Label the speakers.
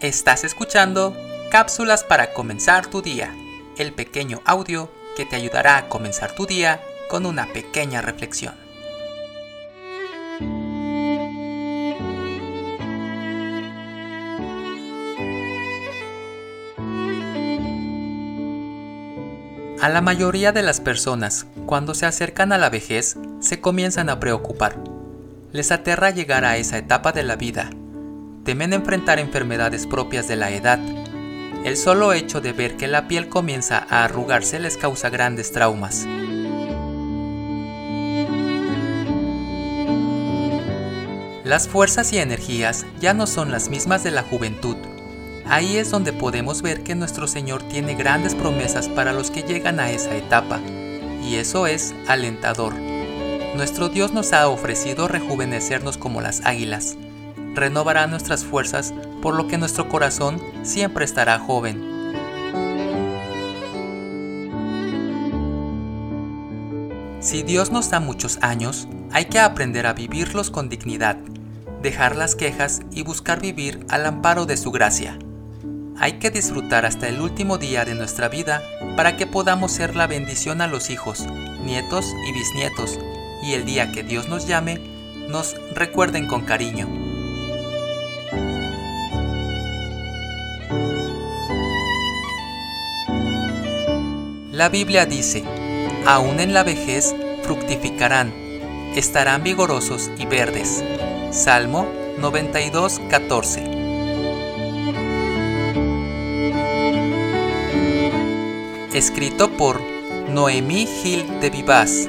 Speaker 1: Estás escuchando Cápsulas para comenzar tu día, el pequeño audio que te ayudará a comenzar tu día con una pequeña reflexión. A la mayoría de las personas, cuando se acercan a la vejez, se comienzan a preocupar. Les aterra llegar a esa etapa de la vida. Temen enfrentar enfermedades propias de la edad. El solo hecho de ver que la piel comienza a arrugarse les causa grandes traumas. Las fuerzas y energías ya no son las mismas de la juventud Ahí es donde podemos ver que nuestro Señor tiene grandes promesas para los que llegan a esa etapa, y eso es alentador. Nuestro Dios nos ha ofrecido rejuvenecernos como las águilas. Renovará nuestras fuerzas, por lo que nuestro corazón siempre estará joven. Si Dios nos da muchos años, hay que aprender a vivirlos con dignidad, dejar las quejas y buscar vivir al amparo de su gracia. Hay que disfrutar hasta el último día de nuestra vida para que podamos ser la bendición a los hijos, nietos y bisnietos, y el día que Dios nos llame, nos recuerden con cariño. La Biblia dice, aún en la vejez fructificarán, estarán vigorosos y verdes. Salmo 92, 14. escrito por Noemí Gil de Vivaz.